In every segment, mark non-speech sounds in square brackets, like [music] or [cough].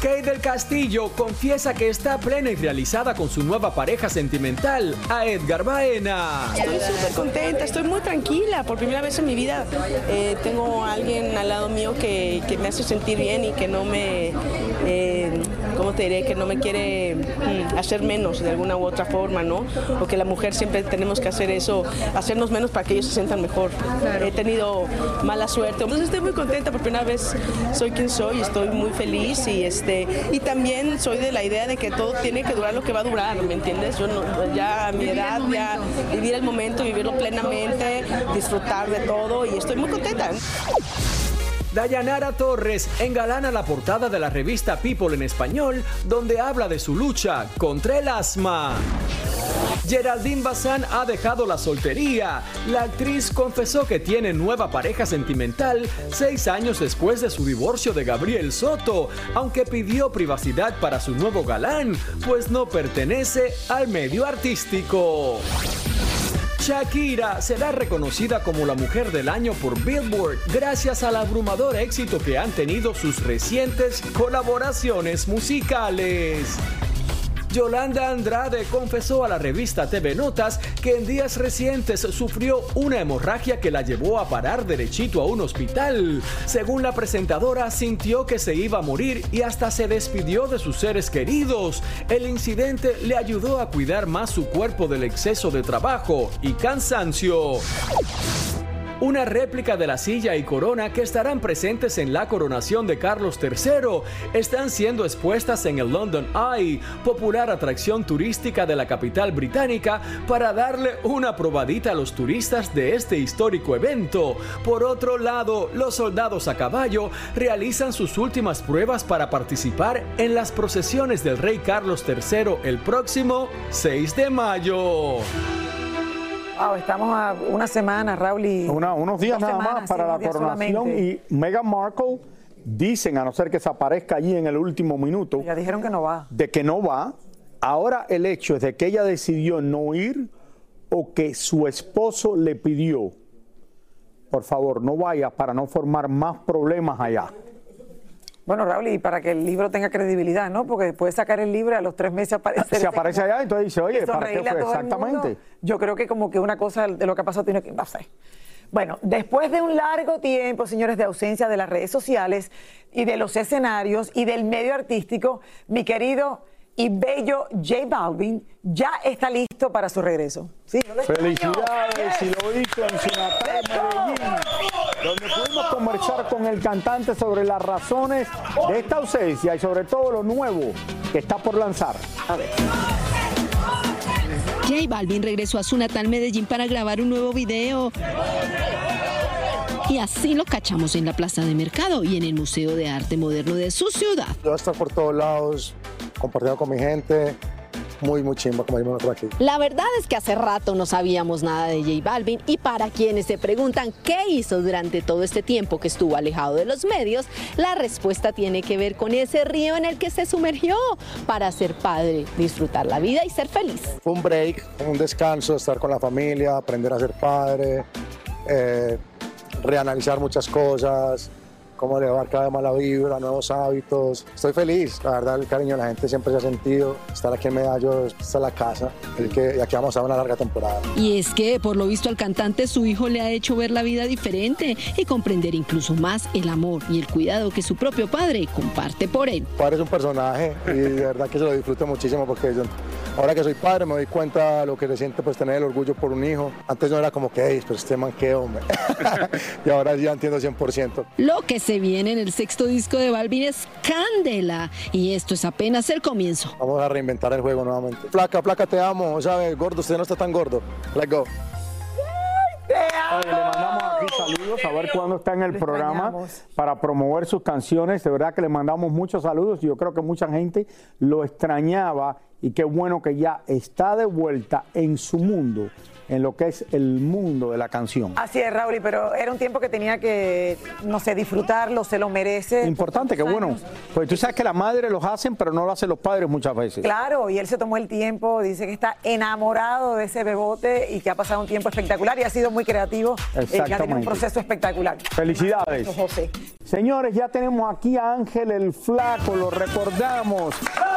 Kate del Castillo confiesa que está plena y realizada con su nueva pareja sentimental, a Edgar Baena. Estoy súper contenta, estoy muy tranquila. Por primera vez en mi vida eh, tengo a alguien al lado mío que, que me hace sentir bien y que no me, eh, ¿cómo te diré? Que no me quiere mm, hacer menos de alguna u otra forma, ¿no? O que la mujer siempre tenemos que hacer eso, hacernos menos para que ellos se sientan mejor. He tenido mala suerte. Entonces estoy muy contenta, por primera vez soy quien soy, estoy muy feliz y este y también soy de la idea de que todo tiene que durar lo que va a durar, ¿me entiendes? Yo no- ya a mi edad, ya vivir el momento, vivirlo plenamente, disfrutar de todo y estoy muy contenta. Dayanara Torres engalana la portada de la revista People en español, donde habla de su lucha contra el asma. Geraldine Bazán ha dejado la soltería. La actriz confesó que tiene nueva pareja sentimental seis años después de su divorcio de Gabriel Soto, aunque pidió privacidad para su nuevo galán, pues no pertenece al medio artístico. Shakira será reconocida como la mujer del año por Billboard gracias al abrumador éxito que han tenido sus recientes colaboraciones musicales. Yolanda Andrade confesó a la revista TV Notas que en días recientes sufrió una hemorragia que la llevó a parar derechito a un hospital. Según la presentadora, sintió que se iba a morir y hasta se despidió de sus seres queridos. El incidente le ayudó a cuidar más su cuerpo del exceso de trabajo y cansancio. Una réplica de la silla y corona que estarán presentes en la coronación de Carlos III están siendo expuestas en el London Eye, popular atracción turística de la capital británica, para darle una probadita a los turistas de este histórico evento. Por otro lado, los soldados a caballo realizan sus últimas pruebas para participar en las procesiones del rey Carlos III el próximo 6 de mayo. Wow, estamos a una semana, Raúl, y Una- unos días nada semanas, más para la coronación solamente. y Meghan Markle dicen, a no ser que se aparezca allí en el último minuto, Ya dijeron que no va. de que no va. Ahora el hecho es de que ella decidió no ir o que su esposo le pidió, por favor, no vaya para no formar más problemas allá. Bueno, Raúl, y para que el libro tenga credibilidad, ¿no? Porque después de sacar el libro, a los tres meses aparece. [laughs] Se aparece allá, entonces dice, oye, ¿para qué fue? Exactamente. Yo creo que como que una cosa de lo que ha pasado tiene que. Sé. Bueno, después de un largo tiempo, señores, de ausencia de las redes sociales y de los escenarios y del medio artístico, mi querido y bello J Balvin ya está listo para su regreso. ¿Sí? Felicidades, y lo hizo en Sinatrán, Medellín, donde pudimos conversar con el cantante sobre las razones de esta ausencia y sobre todo lo nuevo que está por lanzar. A ver. J Balvin regresó a su natal Medellín para grabar un nuevo video. Y así lo cachamos en la Plaza de Mercado y en el Museo de Arte Moderno de su ciudad. Yo estoy por todos lados, compartiendo con mi gente. Muy, muy chimba, como decimos nosotros aquí. La verdad es que hace rato no sabíamos nada de J Balvin y para quienes se preguntan qué hizo durante todo este tiempo que estuvo alejado de los medios, la respuesta tiene que ver con ese río en el que se sumergió para ser padre, disfrutar la vida y ser feliz. Fue un break, un descanso, estar con la familia, aprender a ser padre, eh, reanalizar muchas cosas, cómo elevar cada vez más la vibra, nuevos hábitos. Estoy feliz, la verdad el cariño de la gente siempre se ha sentido. Estar aquí en Medallo, esta es la casa, el que, y aquí vamos a una larga temporada. Y es que por lo visto al cantante su hijo le ha hecho ver la vida diferente y comprender incluso más el amor y el cuidado que su propio padre comparte por él. padre es un personaje y de verdad que se lo disfruto muchísimo porque yo, ahora que soy padre me doy cuenta de lo que se siente pues tener el orgullo por un hijo. Antes no era como que, hey, pero este man qué hombre. [laughs] y ahora ya entiendo 100%. Lo que se viene en el sexto disco de Balvin es Candela. Y esto es apenas el comienzo. Vamos a reinventar el juego nuevamente. Placa, placa, te amo. ¿Sabes? Gordo, usted no está tan gordo. Let's go. Le mandamos aquí saludos, a ver cuándo está en el programa para promover sus canciones. De verdad que le mandamos muchos saludos. Yo creo que mucha gente lo extrañaba y qué bueno que ya está de vuelta en su mundo en lo que es el mundo de la canción. Así es, Raúl, pero era un tiempo que tenía que, no sé, disfrutarlo, se lo merece. Importante, que bueno, pues tú sabes que las madres los hacen, pero no lo hacen los padres muchas veces. Claro, y él se tomó el tiempo, dice que está enamorado de ese bebote y que ha pasado un tiempo espectacular y ha sido muy creativo. Exactamente. Eh, ha tenido un proceso espectacular. Felicidades. José. Señores, ya tenemos aquí a Ángel el Flaco, lo recordamos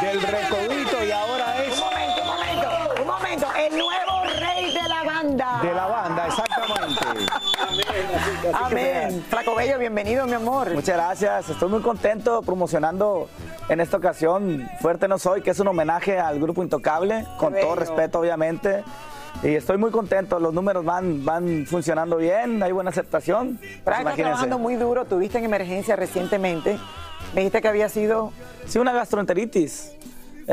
del recodito y ahora es... banda. De la banda, exactamente. Amén. Flaco Bello, bienvenido, mi amor. Muchas gracias. Estoy muy contento promocionando en esta ocasión Fuerte No Soy, que es un homenaje al grupo Intocable, con todo respeto, obviamente. Y estoy muy contento, los números van, van funcionando bien, hay buena aceptación. Estás trabajando muy duro, tuviste en emergencia recientemente. Me dijiste que había sido... Sí, una gastroenteritis.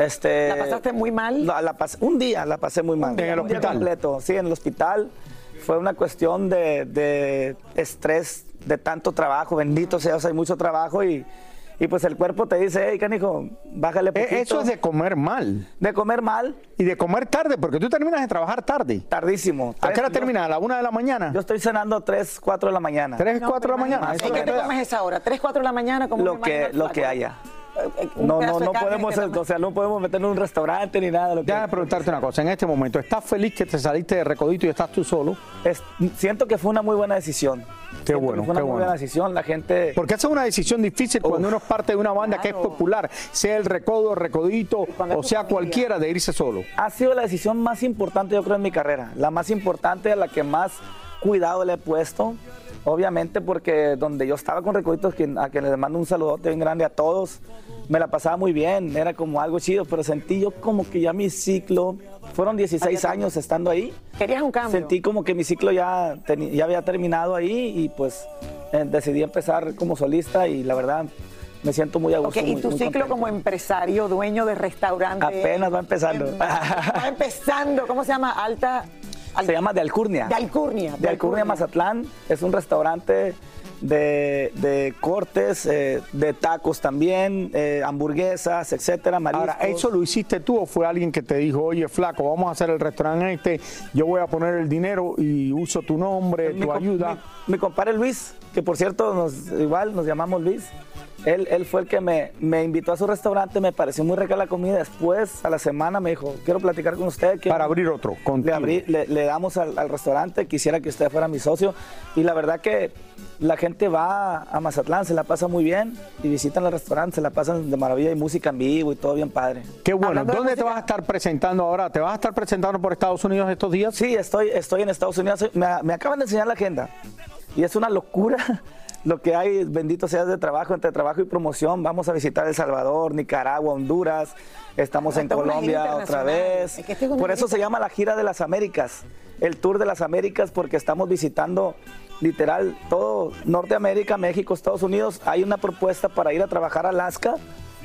Este, ¿La pasaste muy mal? La, la pasé, un día la pasé muy mal. ¿En el un día hospital? completo, sí, en el hospital. Fue una cuestión de, de estrés, de tanto trabajo, bendito sea, o sea, hay mucho trabajo y, y pues el cuerpo te dice, hey, canijo, bájale poquito. Eh, Eso es de comer mal. De comer mal. Y de comer tarde, porque tú terminas de trabajar tarde. Tardísimo. ¿A qué hora Tres- termina? ¿A la una de la mañana? Yo estoy cenando 3, 4 de la mañana. ¿Tres, cuatro de la mañana? ¿En qué te comes esa hora? ¿Tres, cuatro de la mañana? Como Lo que, lo que haya. Un No, no, no podemos, o sea, no podemos meternos en un restaurante ni nada de lo que. Déjame preguntarte una cosa. En este momento, ¿estás feliz que te saliste de Recodito y estás tú solo? Es- siento que fue una muy buena decisión. Qué Siento bueno, que Fue una qué muy bueno. buena decisión. La gente. Porque esa es una decisión difícil cuando uno es parte de una banda que es popular, sea el Recodo, Recodito o sea cualquiera, de irse solo. Ha sido la decisión más importante, yo creo, en mi carrera. La más importante, a la que más cuidado le he puesto. Obviamente, porque donde yo estaba con Recoditos, a quien les mando un saludote bien grande a todos, me la pasaba muy bien, era como algo chido, pero sentí yo como que ya mi ciclo, fueron 16 años estando ahí. Querías un cambio. Sentí como que mi ciclo ya, ya había terminado ahí y pues eh, decidí empezar como solista y la verdad me siento muy a gusto. Y muy- tu muy ciclo contento. como empresario, dueño de restaurante. Apenas va empezando. Va empezando. ¿Cómo se llama? Alta. Se llama De Alcurnia. De Alcurnia. De Alcurnia, Mazatlán. Es un restaurante de, de cortes, eh, de tacos también, eh, hamburguesas, etcétera, mariscos. Ahora, ¿eso lo hiciste tú o fue alguien que te dijo, oye, flaco, vamos a hacer el restaurante este, yo voy a poner el dinero y uso tu nombre, mi, tu ayuda? Mi, mi compadre Luis, que por cierto, nos, igual nos llamamos Luis. Él, él fue el que me, me invitó a su restaurante, me pareció muy rica la comida. Después, a la semana, me dijo, quiero platicar con usted. quiero- Para abrir otro, le, contigo. abrí- le- le damos al, al restaurante, quisiera que usted fuera mi socio. Y la verdad que la gente va a Mazatlán, se la pasa muy bien y visitan el restaurante, se la pasan de maravilla y música en vivo y todo bien padre. Qué bueno. ¿Dónde te vas a estar presentando ahora? ¿Te vas a estar presentando por Estados Unidos estos días? Sí, estoy, estoy en Estados Unidos. Me, me acaban de enseñar la agenda y es una locura [laughs] lo que hay, bendito sea de trabajo, entre trabajo y promoción. Vamos a visitar El Salvador, Nicaragua, Honduras, estamos en Colombia otra vez. Por eso se llama la gira de las Américas, el Tour de las Américas, porque estamos visitando literal todo Norteamérica, México, Estados Unidos. Hay una propuesta para ir a trabajar a Alaska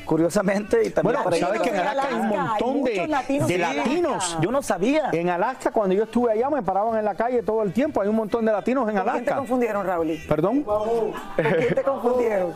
curiosamente y también bueno, para sabes que en Alaska hay un montón de latinos. de latinos. Yo no sabía. En Alaska, cuando yo estuve allá, me paraban en la calle todo el tiempo. Hay un montón de latinos en ¿Por Alaska. quién te confundieron, Raúl? ¿Perdón? ¿Por quién te confundieron?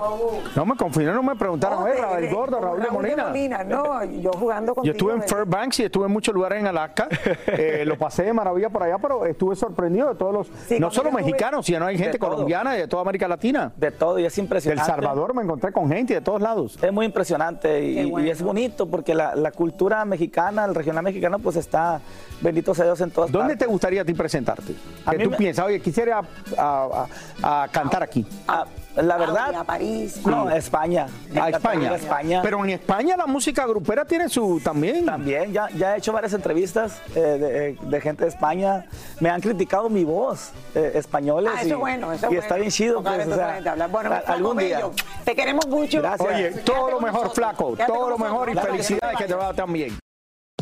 No me confundieron, no me preguntaron. No, eh, de- Raúl de- Gordo, Raúl de Raúl de Molina. Molina, No, yo jugando Yo contigo. estuve en de- Fairbanks y estuve en muchos lugares en Alaska. [laughs] Eh, lo pasé de maravilla por allá, pero estuve sorprendido de todos los, no solo yo mexicanos, sino hay gente colombiana y de toda América Latina. De todo, y es impresionante. Salvador me encontré con gente de todos lados. Es muy impresionante y, bueno. y es bonito porque la, la cultura mexicana, el regional mexicano, pues está, bendito sea Dios, en todas ¿Dónde te gustaría a ti presentarte? A Que mí tú me- piensas, oye, quisiera a, a- a cantar aquí. Ah, la verdad, a París. no, España. A España. España. Pero en España la música grupera tiene su también. También, ya, ya he hecho varias entrevistas eh, de, de gente de España. Me han criticado mi voz, eh, españoles. Ah, y, eso es bueno, eso es y bueno. está bien chido. Pues, o sea. Bueno, algún día. Bello, Te queremos mucho. Gracias. Oye, todo lo mejor, flaco. Todo lo mejor y felicidades que te va también.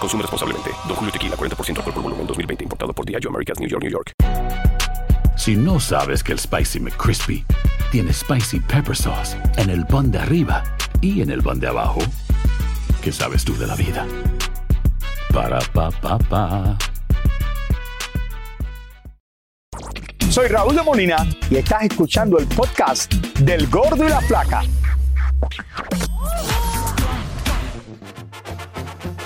Consume responsablemente. Don Julio Tequila, 40% alcohol por volumen, 2020. Importado por Diageo Americas, New York, New York. Si no sabes que el Spicy McCrispy tiene Spicy Pepper Sauce en el pan de arriba y en el pan de abajo, ¿qué sabes tú de la vida? Para, pa, pa, pa. Soy Raúl de Molina y estás escuchando el podcast del Gordo y la Flaca.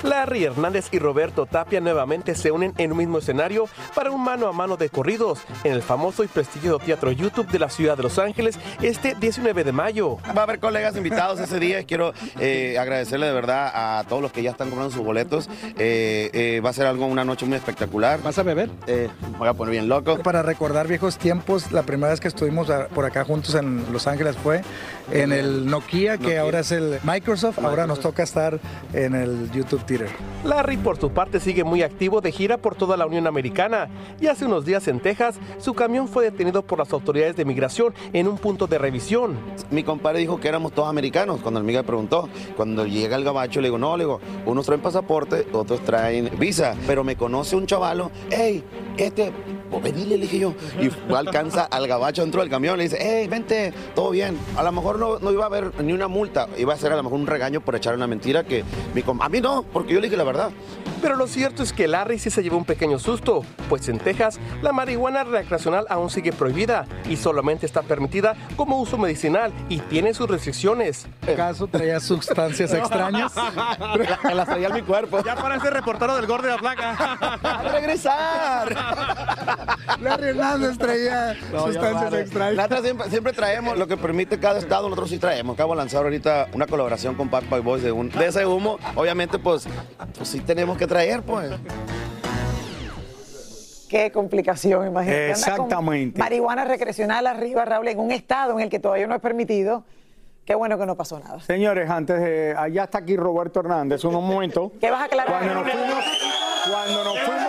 Larry Hernández y Roberto Tapia nuevamente se unen en un mismo escenario para un mano a mano de corridos en el famoso y prestigioso Teatro YouTube de la ciudad de Los Ángeles este 19 de mayo. Va a haber colegas invitados ese día y quiero eh, agradecerle de verdad a todos los que ya están comprando sus boletos. Eh, eh, va a ser algo, una noche muy espectacular. ¿Vas a beber? me voy a poner bien loco. Para recordar viejos tiempos, la primera vez que estuvimos por acá juntos en Los Ángeles fue en el Nokia, que Nokia. ahora es el Microsoft. Ahora nos toca estar en el YouTube Larry por su parte sigue muy activo de gira por toda la Unión Americana y hace unos días en Texas su camión fue detenido por las autoridades de migración en un punto de revisión. Mi compadre dijo que éramos todos americanos cuando el amiga preguntó. Cuando llega el gabacho le digo, no, le digo, unos traen pasaporte, otros traen visa. Pero me conoce un chavalo, hey, este, pues venile, le dije yo. Y fue, alcanza al gabacho dentro del camión, le dice, hey, vente, todo bien. A lo mejor no, no iba a haber ni una multa, iba a ser a lo mejor un regaño por echar una mentira que mi a mí no, porque yo le dije la verdad. Pero lo cierto es que Larry sí se llevó un pequeño susto, pues en Texas la marihuana recreacional aún sigue prohibida y solamente está permitida como uso medicinal y tiene sus restricciones. ¿Acaso traía sustancias [laughs] extrañas? Me las traía en mi cuerpo. Ya parece reportero del Gordo de la Placa. ¡A regresar! [laughs] Larry Hernández traía No, sustancias extrañas. Nosotros siempre, siempre traemos lo que permite cada estado, nosotros sí traemos. Acabo de lanzar ahorita una colaboración con Pac Boy Boys de, un, de ese humo. Obviamente, pues, pues sí tenemos que traer, pues. Qué complicación, imagínate. Con Exactamente. Marihuana recreacional arriba, Raúl, en un estado en el que todavía no es permitido. Qué bueno que no pasó nada. Señores, antes de. Allá está aquí Roberto Hernández. Un momento. ¿Qué vas a aclarar? Cuando nos fuimos, cuando nos fuimos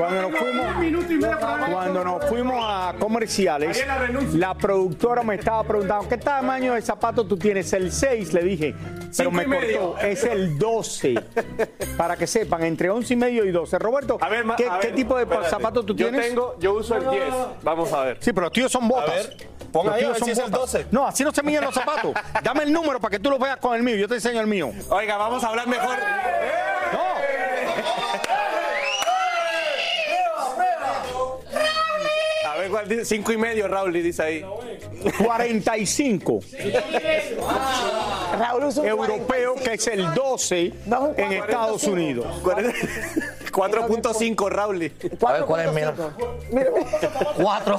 Cuando nos fuimos. Cuando nos fuimos a comerciales, la productora me estaba preguntando, ¿qué tamaño de zapato tú tienes? El 6, le dije. Pero me cortó, es el 12. Para que sepan, entre 11 y medio y 12. Roberto, ¿qué, a qué ver, tipo de espérate. zapato tú Yo tienes? tengo- yo uso el 10. Vamos a ver. Sí, pero los tíos son botas. A ver, pon Los ahí, a ver son si es el botas. 12. No, así no se miden los zapatos. Dame el número para que tú lo veas con el mío. Yo te enseño el mío. Oiga, vamos a hablar mejor. A dice. Cinco y medio, Raúl, dice ahí. 45. Raúl usa un Europeo, que es el 12 en Estados Unidos. 4.5, Raúl. A ver, ¿cuál es mío? Cuatro.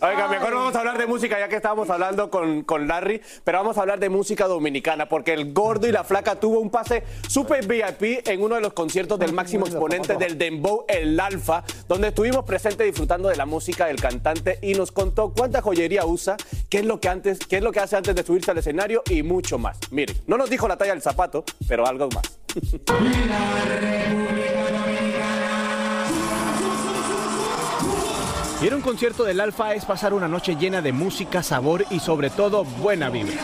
Oiga, mejor vamos a hablar de música ya que estábamos hablando con, con Larry, pero vamos a hablar de música dominicana porque el gordo y la flaca tuvo un pase super VIP en uno de los conciertos del máximo exponente del Dembow, el Alfa, donde estuvimos presentes disfrutando de la música del cantante y nos contó cuánta joyería usa, qué es lo que antes, qué es lo que hace antes de subirse al escenario y mucho más. Miren, no nos dijo la talla del zapato, pero algo más. Ir a un concierto del Alfa es pasar una noche llena de música, sabor y sobre todo buena vibra.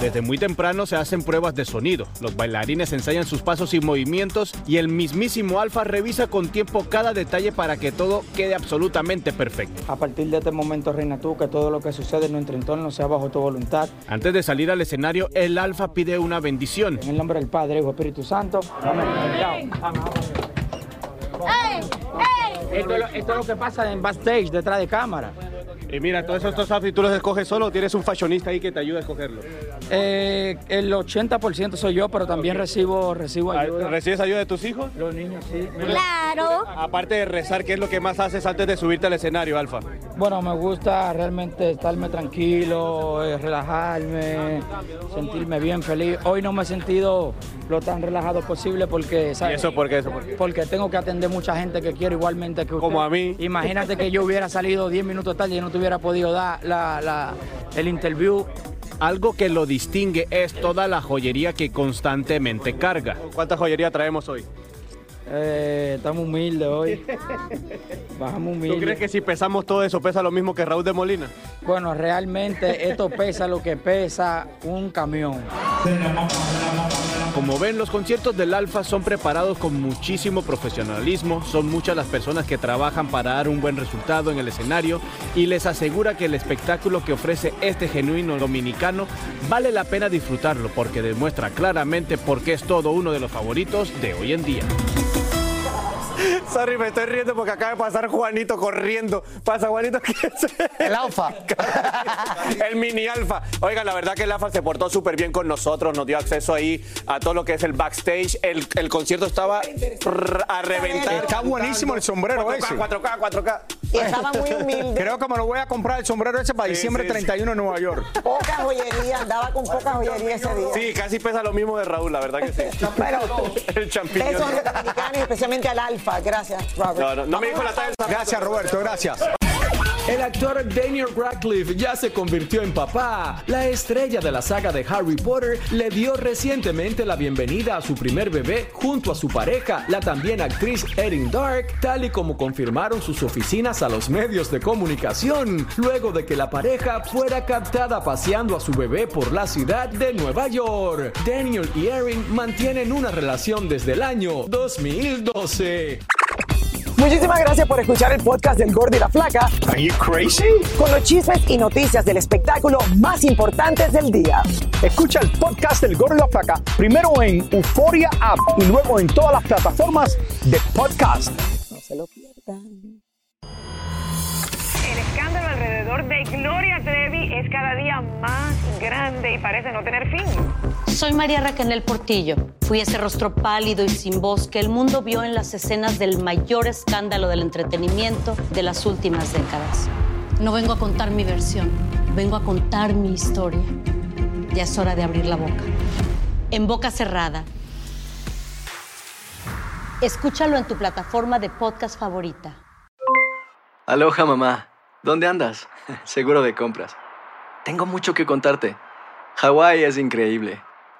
Desde muy temprano se hacen pruebas de sonido, los bailarines ensayan sus pasos y movimientos y el mismísimo Alfa revisa con tiempo cada detalle para que todo quede absolutamente perfecto. A partir de este momento, Reina tú, que todo lo que sucede en nuestro entorno sea bajo tu voluntad. Antes de salir al escenario, el Alfa pide una bendición. En el nombre del Padre, Hijo Espíritu Santo. Amén. Lo, esto es lo que pasa en backstage, detrás de cámara. Y mira, todos estos outfits tú los escoges solo o tienes un fashionista ahí que te ayuda a escogerlo. Eh, el 80% soy yo, pero también recibo, recibo ayuda. ¿Recibes ayuda de tus hijos? Los niños, sí. Claro. Aparte de rezar, ¿qué es lo que más haces antes de subirte al escenario, Alfa? Bueno, me gusta realmente estarme tranquilo, eh, relajarme, sentirme bien, feliz. Hoy no me he sentido lo tan relajado posible porque, ¿sabes? ¿Y eso por qué? ¿Eso por qué? Porque tengo que atender mucha gente que quiero igualmente que usted. Como a mí. Imagínate que yo hubiera salido 10 minutos tarde y no te hubiera podido dar la, la- el interview. Algo que lo distingue es toda la joyería que constantemente carga. ¿Cuánta joyería traemos hoy? Eh, estamos humildes hoy. [laughs] Bajamos ¿Tú humildes. crees que si pesamos todo eso pesa lo mismo que Raúl de Molina? Bueno, realmente esto pesa lo que pesa un camión. Como ven, los conciertos del Alfa son preparados con muchísimo profesionalismo, son muchas las personas que trabajan para dar un buen resultado en el escenario y les asegura que el espectáculo que ofrece este genuino dominicano vale la pena disfrutarlo porque demuestra claramente por qué es todo uno de los favoritos de hoy en día. [laughs] Sorry, me estoy riendo porque acaba de pasar Juanito corriendo. Pasa, Juanito, [laughs] ¿qué es? El alfa. [laughs] el mini alfa. Oiga, la verdad que el alfa se portó súper bien con nosotros, nos dio acceso ahí a todo lo que es el backstage. El, el concierto estaba a reventar. Está buenísimo el sombrero 4K, ese. 4K, 4K. Y estaba muy humilde. Creo que me lo voy a comprar el sombrero ese para Sí, diciembre sí, sí. 31 en Nueva York. Poca joyería, andaba con poca joyería ese día. Sí, casi pesa lo mismo de Raúl, la verdad que sí. Pero el champiñón. besos a los dominicanos y especialmente al Alfa. Gracias, Robert. No, no, no me dijo la zapato. Gracias, Roberto, gracias. El actor Daniel Radcliffe ya se convirtió en papá. La estrella de la saga de Harry Potter le dio recientemente la bienvenida a su primer bebé junto a su pareja, la también actriz Erin Dark, tal y como confirmaron sus oficinas a los medios de comunicación, luego de que la pareja fuera captada paseando a su bebé por la ciudad de Nueva York. Daniel y Erin mantienen una relación desde el año 2012. Muchísimas gracias por escuchar el podcast del Gordo y la Flaca. Are you crazy? Con los chismes y noticias del espectáculo más importantes del día. Escucha el podcast del Gordo y la Flaca primero en Euforia App y luego en todas las plataformas de podcast. No se lo pierdan. El escándalo alrededor de Gloria Trevi es cada día más grande y parece no tener fin. Soy María Raquel Portillo. Fui ese rostro pálido y sin voz que el mundo vio en las escenas del mayor escándalo del entretenimiento de las últimas décadas. No vengo a contar mi versión, vengo a contar mi historia. Ya es hora de abrir la boca. En boca cerrada. Escúchalo en tu plataforma de podcast favorita. Aloha mamá, ¿dónde andas? [laughs] Seguro de compras. Tengo mucho que contarte. Hawái es increíble.